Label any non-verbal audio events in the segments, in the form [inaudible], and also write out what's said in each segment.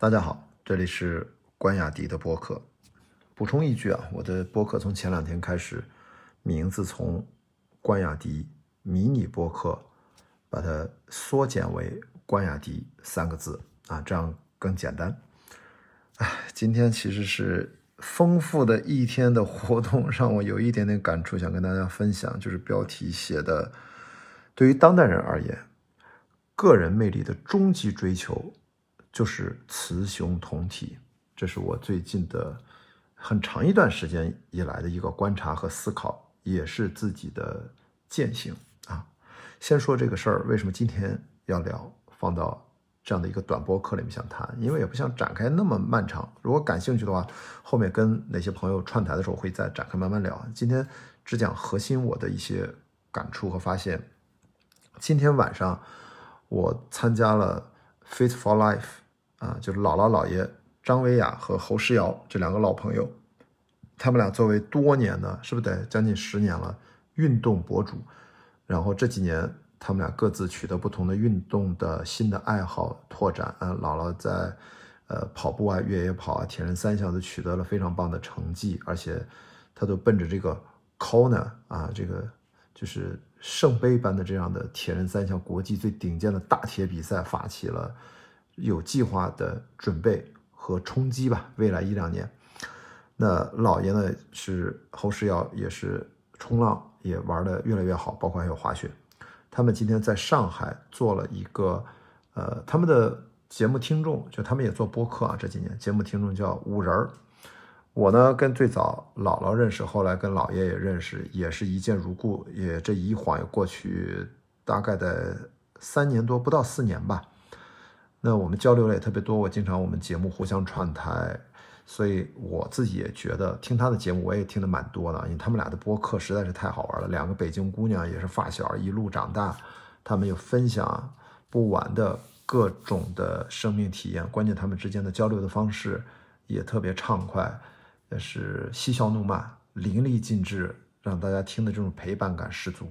大家好，这里是关雅迪的播客。补充一句啊，我的播客从前两天开始，名字从关雅迪迷你播客，把它缩减为关雅迪三个字啊，这样更简单。哎，今天其实是丰富的一天的活动，让我有一点点感触，想跟大家分享。就是标题写的，对于当代人而言，个人魅力的终极追求。就是雌雄同体，这是我最近的很长一段时间以来的一个观察和思考，也是自己的践行啊。先说这个事儿，为什么今天要聊，放到这样的一个短播课里面想谈？因为也不想展开那么漫长。如果感兴趣的话，后面跟哪些朋友串台的时候会再展开慢慢聊。今天只讲核心我的一些感触和发现。今天晚上我参加了 Fit for Life。啊，就是姥姥姥爷张维亚和侯诗瑶这两个老朋友，他们俩作为多年的，是不是得将近十年了运动博主？然后这几年他们俩各自取得不同的运动的新的爱好拓展。啊，姥姥在呃跑步啊、越野跑啊、铁人三项都取得了非常棒的成绩，而且他都奔着这个 Kona 啊，这个就是圣杯般的这样的铁人三项国际最顶尖的大铁比赛发起了。有计划的准备和冲击吧，未来一两年。那老爷呢是侯世要，也是冲浪也玩的越来越好，包括还有滑雪。他们今天在上海做了一个，呃，他们的节目听众就他们也做播客啊，这几年节目听众叫五人儿。我呢跟最早姥姥认识，后来跟姥爷也认识，也是一见如故。也这一晃也过去大概的三年多，不到四年吧。那我们交流的也特别多，我经常我们节目互相串台，所以我自己也觉得听他的节目我也听得蛮多的，因为他们俩的播客实在是太好玩了。两个北京姑娘也是发小一路长大，他们有分享不完的各种的生命体验，关键他们之间的交流的方式也特别畅快，也是嬉笑怒骂淋漓尽致，让大家听的这种陪伴感十足。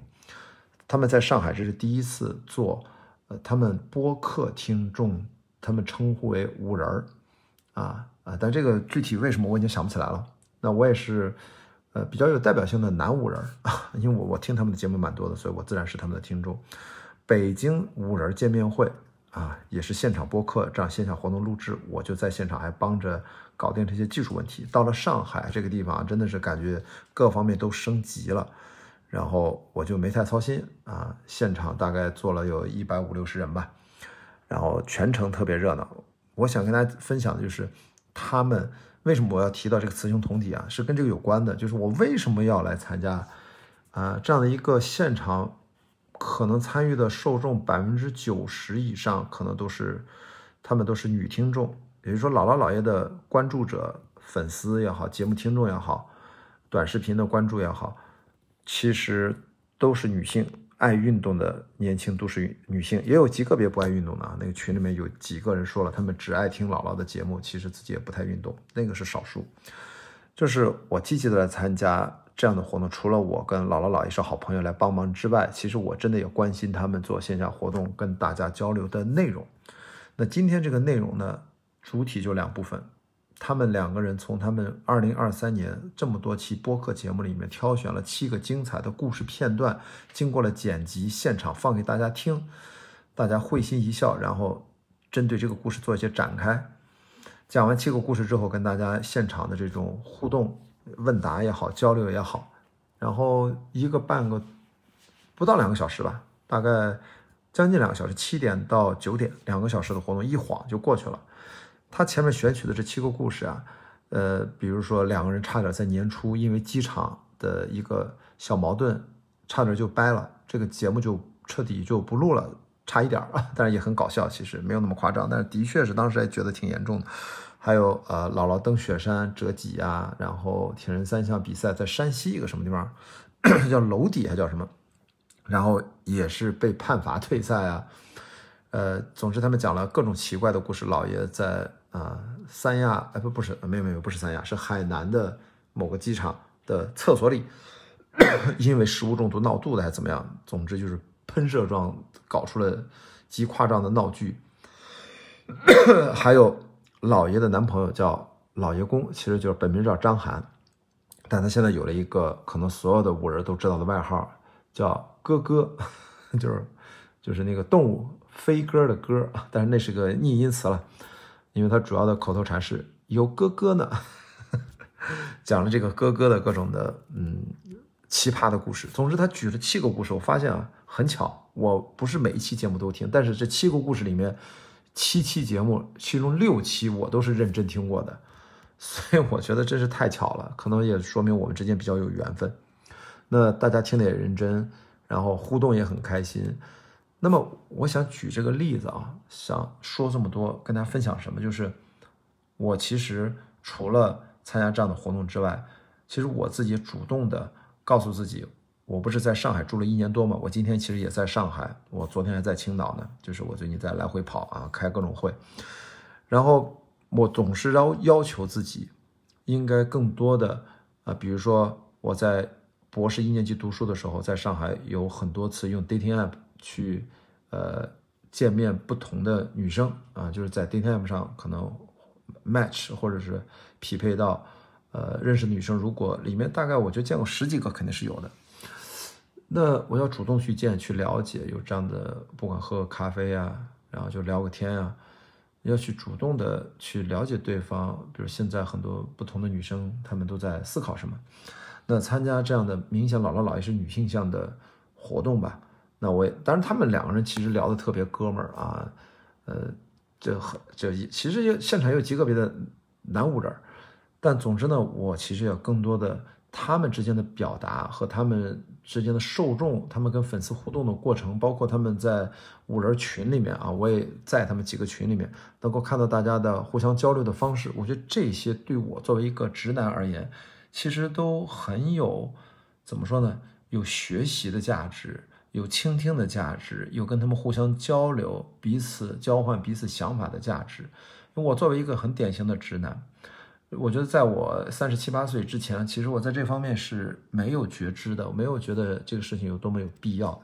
他们在上海这是第一次做。呃，他们播客听众，他们称呼为五人儿，啊啊，但这个具体为什么我已经想不起来了。那我也是，呃，比较有代表性的男五人儿啊，[laughs] 因为我我听他们的节目蛮多的，所以我自然是他们的听众。北京五人见面会啊，也是现场播客这样线下活动录制，我就在现场还帮着搞定这些技术问题。到了上海这个地方，真的是感觉各方面都升级了。然后我就没太操心啊，现场大概坐了有一百五六十人吧，然后全程特别热闹。我想跟大家分享的就是，他们为什么我要提到这个雌雄同体啊，是跟这个有关的。就是我为什么要来参加啊这样的一个现场，可能参与的受众百分之九十以上可能都是，他们都是女听众，也就是说姥姥姥爷的关注者、粉丝也好，节目听众也好，短视频的关注也好。其实都是女性爱运动的年轻都市女性，也有极个别不爱运动的啊。那个群里面有几个人说了，他们只爱听姥姥的节目，其实自己也不太运动，那个是少数。就是我积极的来参加这样的活动，除了我跟姥姥姥爷是好朋友来帮忙之外，其实我真的也关心他们做线下活动跟大家交流的内容。那今天这个内容呢，主体就两部分。他们两个人从他们二零二三年这么多期播客节目里面挑选了七个精彩的故事片段，经过了剪辑，现场放给大家听，大家会心一笑，然后针对这个故事做一些展开。讲完七个故事之后，跟大家现场的这种互动、问答也好，交流也好，然后一个半个不到两个小时吧，大概将近两个小时，七点到九点，两个小时的活动一晃就过去了。他前面选取的这七个故事啊，呃，比如说两个人差点在年初因为机场的一个小矛盾，差点就掰了，这个节目就彻底就不录了，差一点啊，[laughs] 但是也很搞笑，其实没有那么夸张，但是的确是当时还觉得挺严重的。还有呃，姥姥登雪山折戟啊，然后铁人三项比赛在山西一个什么地方，[clears throat] 叫娄底还叫什么，然后也是被判罚退赛啊。呃，总之他们讲了各种奇怪的故事。老爷在啊三亚，哎不不是，没有没有不是三亚，是海南的某个机场的厕所里，[clears throat] 因为食物中毒闹肚子还是怎么样？总之就是喷射状搞出了极夸张的闹剧。[coughs] 还有老爷的男朋友叫老爷公，其实就是本名叫张涵，但他现在有了一个可能所有的五人都知道的外号，叫哥哥，[laughs] 就是就是那个动物飞鸽的鸽，但是那是个逆音词了，因为他主要的口头禅是有哥哥呢，[laughs] 讲了这个哥哥的各种的嗯奇葩的故事。总之，他举了七个故事，我发现啊，很巧，我不是每一期节目都听，但是这七个故事里面。七期节目，其中六期我都是认真听过的，[laughs] 所以我觉得真是太巧了，可能也说明我们之间比较有缘分。那大家听得也认真，然后互动也很开心。那么我想举这个例子啊，想说这么多，跟大家分享什么？就是我其实除了参加这样的活动之外，其实我自己主动的告诉自己。我不是在上海住了一年多吗？我今天其实也在上海，我昨天还在青岛呢。就是我最近在来回跑啊，开各种会。然后我总是要要求自己，应该更多的啊，比如说我在博士一年级读书的时候，在上海有很多次用 dating app 去呃见面不同的女生啊，就是在 Dating 上可能 match 或者是匹配到呃认识的女生，如果里面大概我就见过十几个，肯定是有的。那我要主动去见、去了解，有这样的，不管喝咖啡啊，然后就聊个天啊，要去主动的去了解对方。比如现在很多不同的女生，她们都在思考什么。那参加这样的明显姥姥姥爷是女性向的活动吧？那我也，当然他们两个人其实聊的特别哥们儿啊，呃，这很这其实有现场也有极个别的男五人，但总之呢，我其实要更多的他们之间的表达和他们。之间的受众，他们跟粉丝互动的过程，包括他们在五人群里面啊，我也在他们几个群里面，能够看到大家的互相交流的方式。我觉得这些对我作为一个直男而言，其实都很有怎么说呢？有学习的价值，有倾听的价值，有跟他们互相交流、彼此交换彼此想法的价值。我作为一个很典型的直男。我觉得在我三十七八岁之前，其实我在这方面是没有觉知的，我没有觉得这个事情有多么有必要。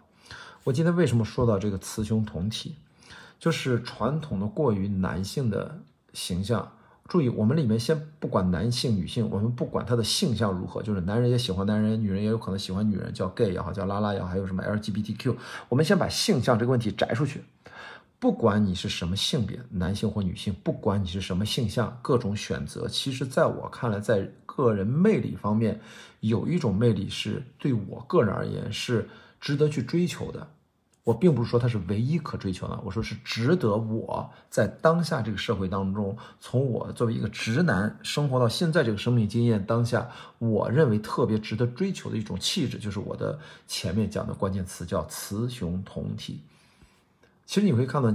我今天为什么说到这个雌雄同体，就是传统的过于男性的形象。注意，我们里面先不管男性女性，我们不管他的性向如何，就是男人也喜欢男人，女人也有可能喜欢女人，叫 gay 也好，叫拉拉也好，还有什么 LGBTQ，我们先把性向这个问题摘出去。不管你是什么性别，男性或女性，不管你是什么性向，各种选择，其实在我看来，在个人魅力方面，有一种魅力是对我个人而言是值得去追求的。我并不是说它是唯一可追求的，我说是值得我在当下这个社会当中，从我作为一个直男生活到现在这个生命经验当下，我认为特别值得追求的一种气质，就是我的前面讲的关键词叫雌雄同体。其实你会看到，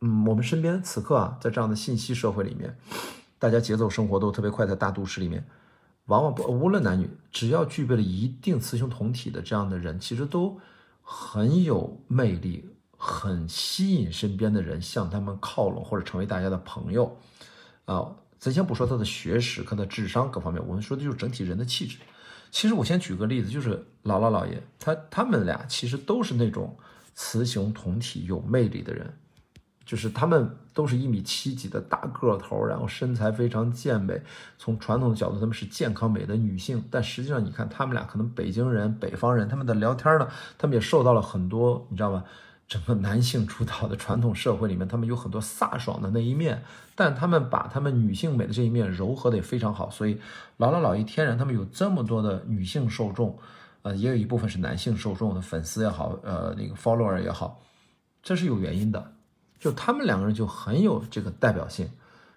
嗯，我们身边此刻啊，在这样的信息社会里面，大家节奏生活都特别快，在大都市里面，往往不无论男女，只要具备了一定雌雄同体的这样的人，其实都很有魅力，很吸引身边的人向他们靠拢，或者成为大家的朋友。啊，咱先不说他的学识、他的智商各方面，我们说的就是整体人的气质。其实我先举个例子，就是姥姥姥爷，他他们俩其实都是那种。雌雄同体有魅力的人，就是他们都是一米七几的大个头，然后身材非常健美。从传统的角度，他们是健康美的女性。但实际上，你看他们俩可能北京人、北方人，他们的聊天呢，他们也受到了很多，你知道吗？整个男性主导的传统社会里面，他们有很多飒爽的那一面，但他们把他们女性美的这一面柔和的也非常好。所以，姥姥姥爷天然他们有这么多的女性受众。呃，也有一部分是男性受众的粉丝也好，呃，那个 follower 也好，这是有原因的。就他们两个人就很有这个代表性，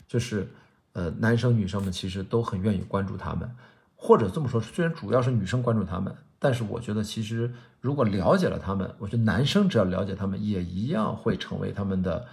就是呃，男生女生们其实都很愿意关注他们，或者这么说，虽然主要是女生关注他们，但是我觉得其实如果了解了他们，我觉得男生只要了解他们，也一样会成为他们的，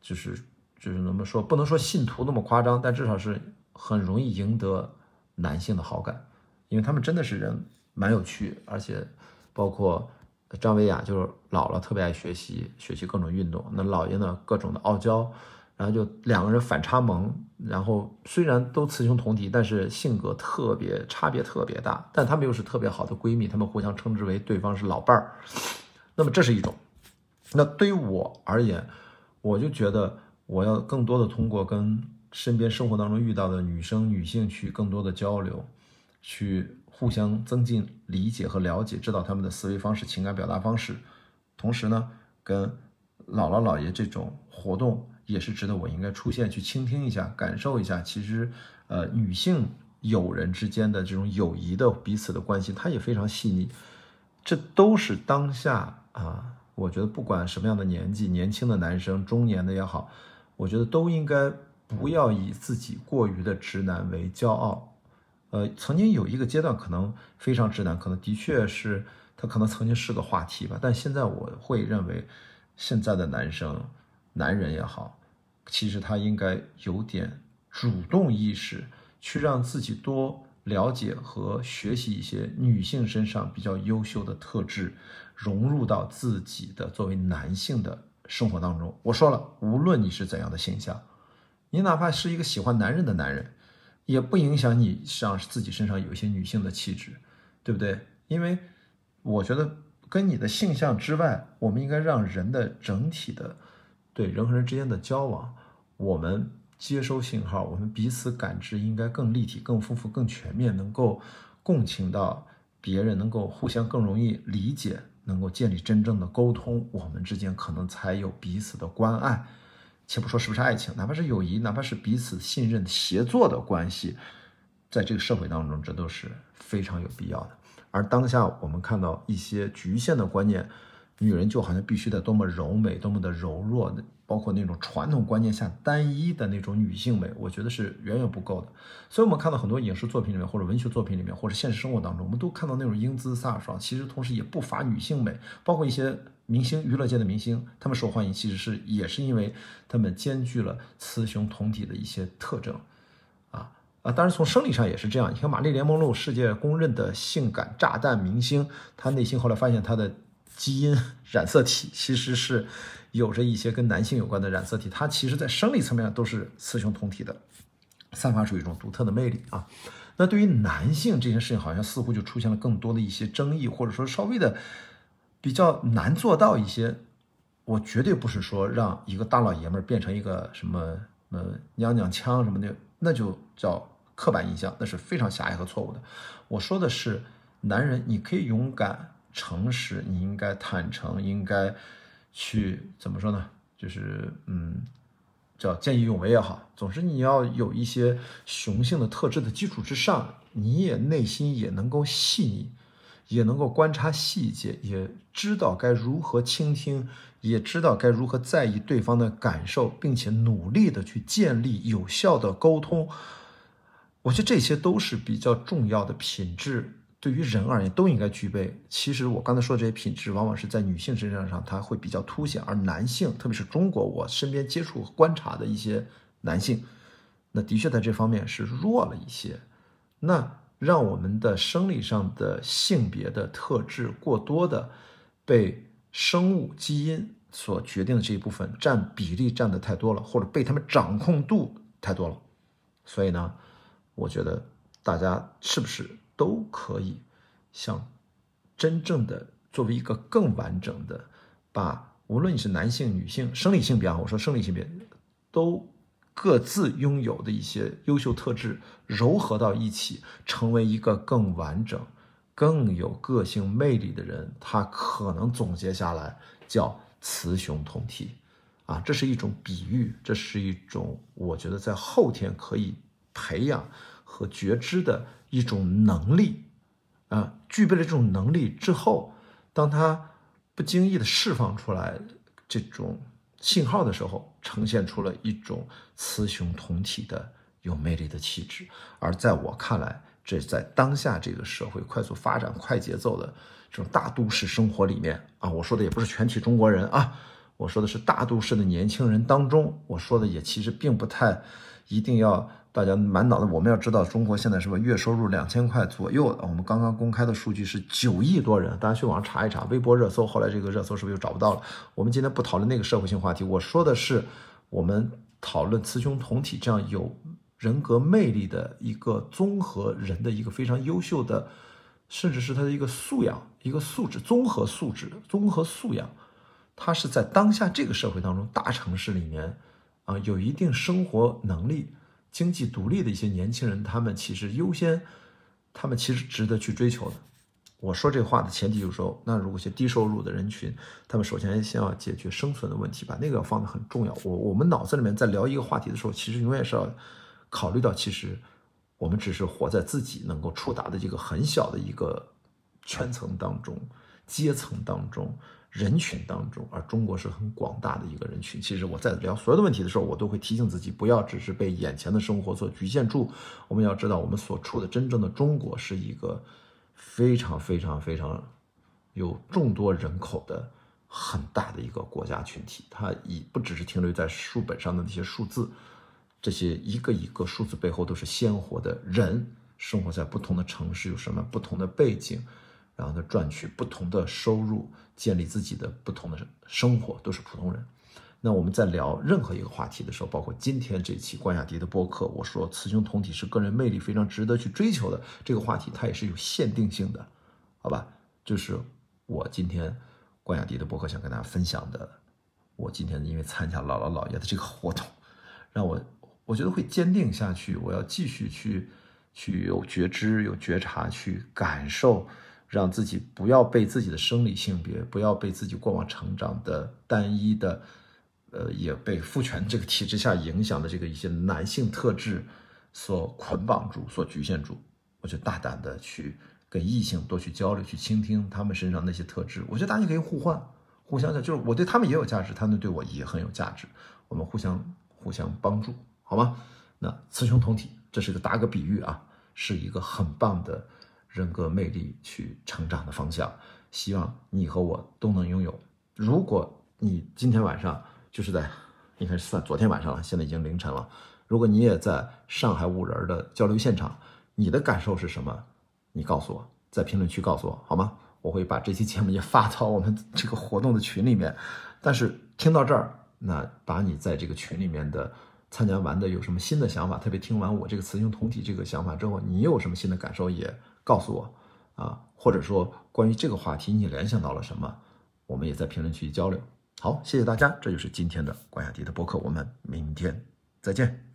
就是就是怎么说，不能说信徒那么夸张，但至少是很容易赢得男性的好感，因为他们真的是人。蛮有趣，而且包括张维亚就是姥姥特别爱学习，学习各种运动。那姥爷呢，各种的傲娇，然后就两个人反差萌。然后虽然都雌雄同体，但是性格特别差别特别大。但他们又是特别好的闺蜜，他们互相称之为对方是老伴儿。那么这是一种。那对于我而言，我就觉得我要更多的通过跟身边生活当中遇到的女生、女性去更多的交流，去互相增进理解和了解，知道他们的思维方式、情感表达方式。同时呢，跟姥姥姥爷这种活动也是值得我应该出现去倾听一下、感受一下。其实，呃，女性友人之间的这种友谊的彼此的关系，它也非常细腻。这都是当下啊，我觉得不管什么样的年纪，年轻的男生、中年的也好，我觉得都应该不要以自己过于的直男为骄傲。呃，曾经有一个阶段可能非常直男，可能的确是他可能曾经是个话题吧，但现在我会认为，现在的男生、男人也好，其实他应该有点主动意识，去让自己多。了解和学习一些女性身上比较优秀的特质，融入到自己的作为男性的生活当中。我说了，无论你是怎样的形象，你哪怕是一个喜欢男人的男人，也不影响你上自己身上有一些女性的气质，对不对？因为我觉得跟你的性向之外，我们应该让人的整体的对人和人之间的交往，我们。接收信号，我们彼此感知应该更立体、更丰富、更全面，能够共情到别人，能够互相更容易理解，能够建立真正的沟通，我们之间可能才有彼此的关爱。且不说是不是爱情，哪怕是友谊，哪怕是彼此信任、协作的关系，在这个社会当中，这都是非常有必要的。而当下我们看到一些局限的观念，女人就好像必须得多么柔美、多么的柔弱。包括那种传统观念下单一的那种女性美，我觉得是远远不够的。所以，我们看到很多影视作品里面，或者文学作品里面，或者现实生活当中，我们都看到那种英姿飒爽，其实同时也不乏女性美。包括一些明星，娱乐界的明星，他们受欢迎，其实是也是因为他们兼具了雌雄同体的一些特征。啊啊，当然从生理上也是这样。你看玛丽莲梦露，世界公认的性感炸弹明星，她内心后来发现她的基因 [laughs] 染色体其实是。有着一些跟男性有关的染色体，它其实在生理层面都是雌雄同体的，散发出一种独特的魅力啊。那对于男性这件事情，好像似乎就出现了更多的一些争议，或者说稍微的比较难做到一些。我绝对不是说让一个大老爷们儿变成一个什么呃娘娘腔什么的，那就叫刻板印象，那是非常狭隘和错误的。我说的是，男人你可以勇敢、诚实，你应该坦诚，应该。去怎么说呢？就是嗯，叫见义勇为也好，总之你要有一些雄性的特质的基础之上，你也内心也能够细腻，也能够观察细节，也知道该如何倾听，也知道该如何在意对方的感受，并且努力的去建立有效的沟通。我觉得这些都是比较重要的品质。对于人而言，都应该具备。其实我刚才说的这些品质，往往是在女性身上上，它会比较凸显；而男性，特别是中国，我身边接触观察的一些男性，那的确在这方面是弱了一些。那让我们的生理上的性别的特质过多的被生物基因所决定的这一部分占比例占的太多了，或者被他们掌控度太多了。所以呢，我觉得大家是不是？都可以像真正的作为一个更完整的，把无论你是男性、女性、生理性别啊，我说生理性别，都各自拥有的一些优秀特质糅合到一起，成为一个更完整、更有个性魅力的人。他可能总结下来叫雌雄同体啊，这是一种比喻，这是一种我觉得在后天可以培养和觉知的。一种能力，啊，具备了这种能力之后，当他不经意的释放出来这种信号的时候，呈现出了一种雌雄同体的有魅力的气质。而在我看来，这在当下这个社会快速发展、快节奏的这种大都市生活里面啊，我说的也不是全体中国人啊，我说的是大都市的年轻人当中，我说的也其实并不太一定要。大家满脑子，我们要知道，中国现在是不是月收入两千块左右？我们刚刚公开的数据是九亿多人，大家去网上查一查，微博热搜，后来这个热搜是不是又找不到了？我们今天不讨论那个社会性话题，我说的是我们讨论雌雄同体这样有人格魅力的一个综合人的一个非常优秀的，甚至是他的一个素养、一个素质、综合素质、综合素养，他是在当下这个社会当中大城市里面。啊，有一定生活能力、经济独立的一些年轻人，他们其实优先，他们其实值得去追求的。我说这话的前提就是说，那如果一些低收入的人群，他们首先先要解决生存的问题，把那个放的很重要。我我们脑子里面在聊一个话题的时候，其实永远是要考虑到，其实我们只是活在自己能够触达的这个很小的一个圈层当中、阶层当中、人群当中，而中国是很广大的一个人群。其实我在聊所有的问题的时候，我都会提醒自己，不要只是被眼前的生活所局限住。我们要知道，我们所处的真正的中国是一个。非常非常非常有众多人口的很大的一个国家群体，它已不只是停留在书本上的那些数字，这些一个一个数字背后都是鲜活的人，生活在不同的城市，有什么不同的背景，然后他赚取不同的收入，建立自己的不同的生活，都是普通人。那我们在聊任何一个话题的时候，包括今天这期关雅迪的播客，我说雌雄同体是个人魅力非常值得去追求的这个话题，它也是有限定性的，好吧？就是我今天关雅迪的播客想跟大家分享的，我今天因为参加姥姥姥爷的这个活动，让我我觉得会坚定下去，我要继续去去有觉知、有觉察，去感受，让自己不要被自己的生理性别，不要被自己过往成长的单一的。呃，也被父权这个体制下影响的这个一些男性特质所捆绑住、所局限住。我就大胆的去跟异性多去交流，去倾听他们身上那些特质。我觉得大家可以互换、互相的，就是我对他们也有价值，他们对我也很有价值，我们互相互相帮助，好吗？那雌雄同体，这是个打个比喻啊，是一个很棒的人格魅力去成长的方向。希望你和我都能拥有。如果你今天晚上，就是在，应该是算昨天晚上了，现在已经凌晨了。如果你也在上海五人的交流现场，你的感受是什么？你告诉我，在评论区告诉我好吗？我会把这期节目也发到我们这个活动的群里面。但是听到这儿，那把你在这个群里面的参加完的有什么新的想法，特别听完我这个雌雄同体这个想法之后，你有什么新的感受也告诉我啊，或者说关于这个话题你联想到了什么，我们也在评论区交流。好，谢谢大家，这就是今天的关雅迪的播客，我们明天再见。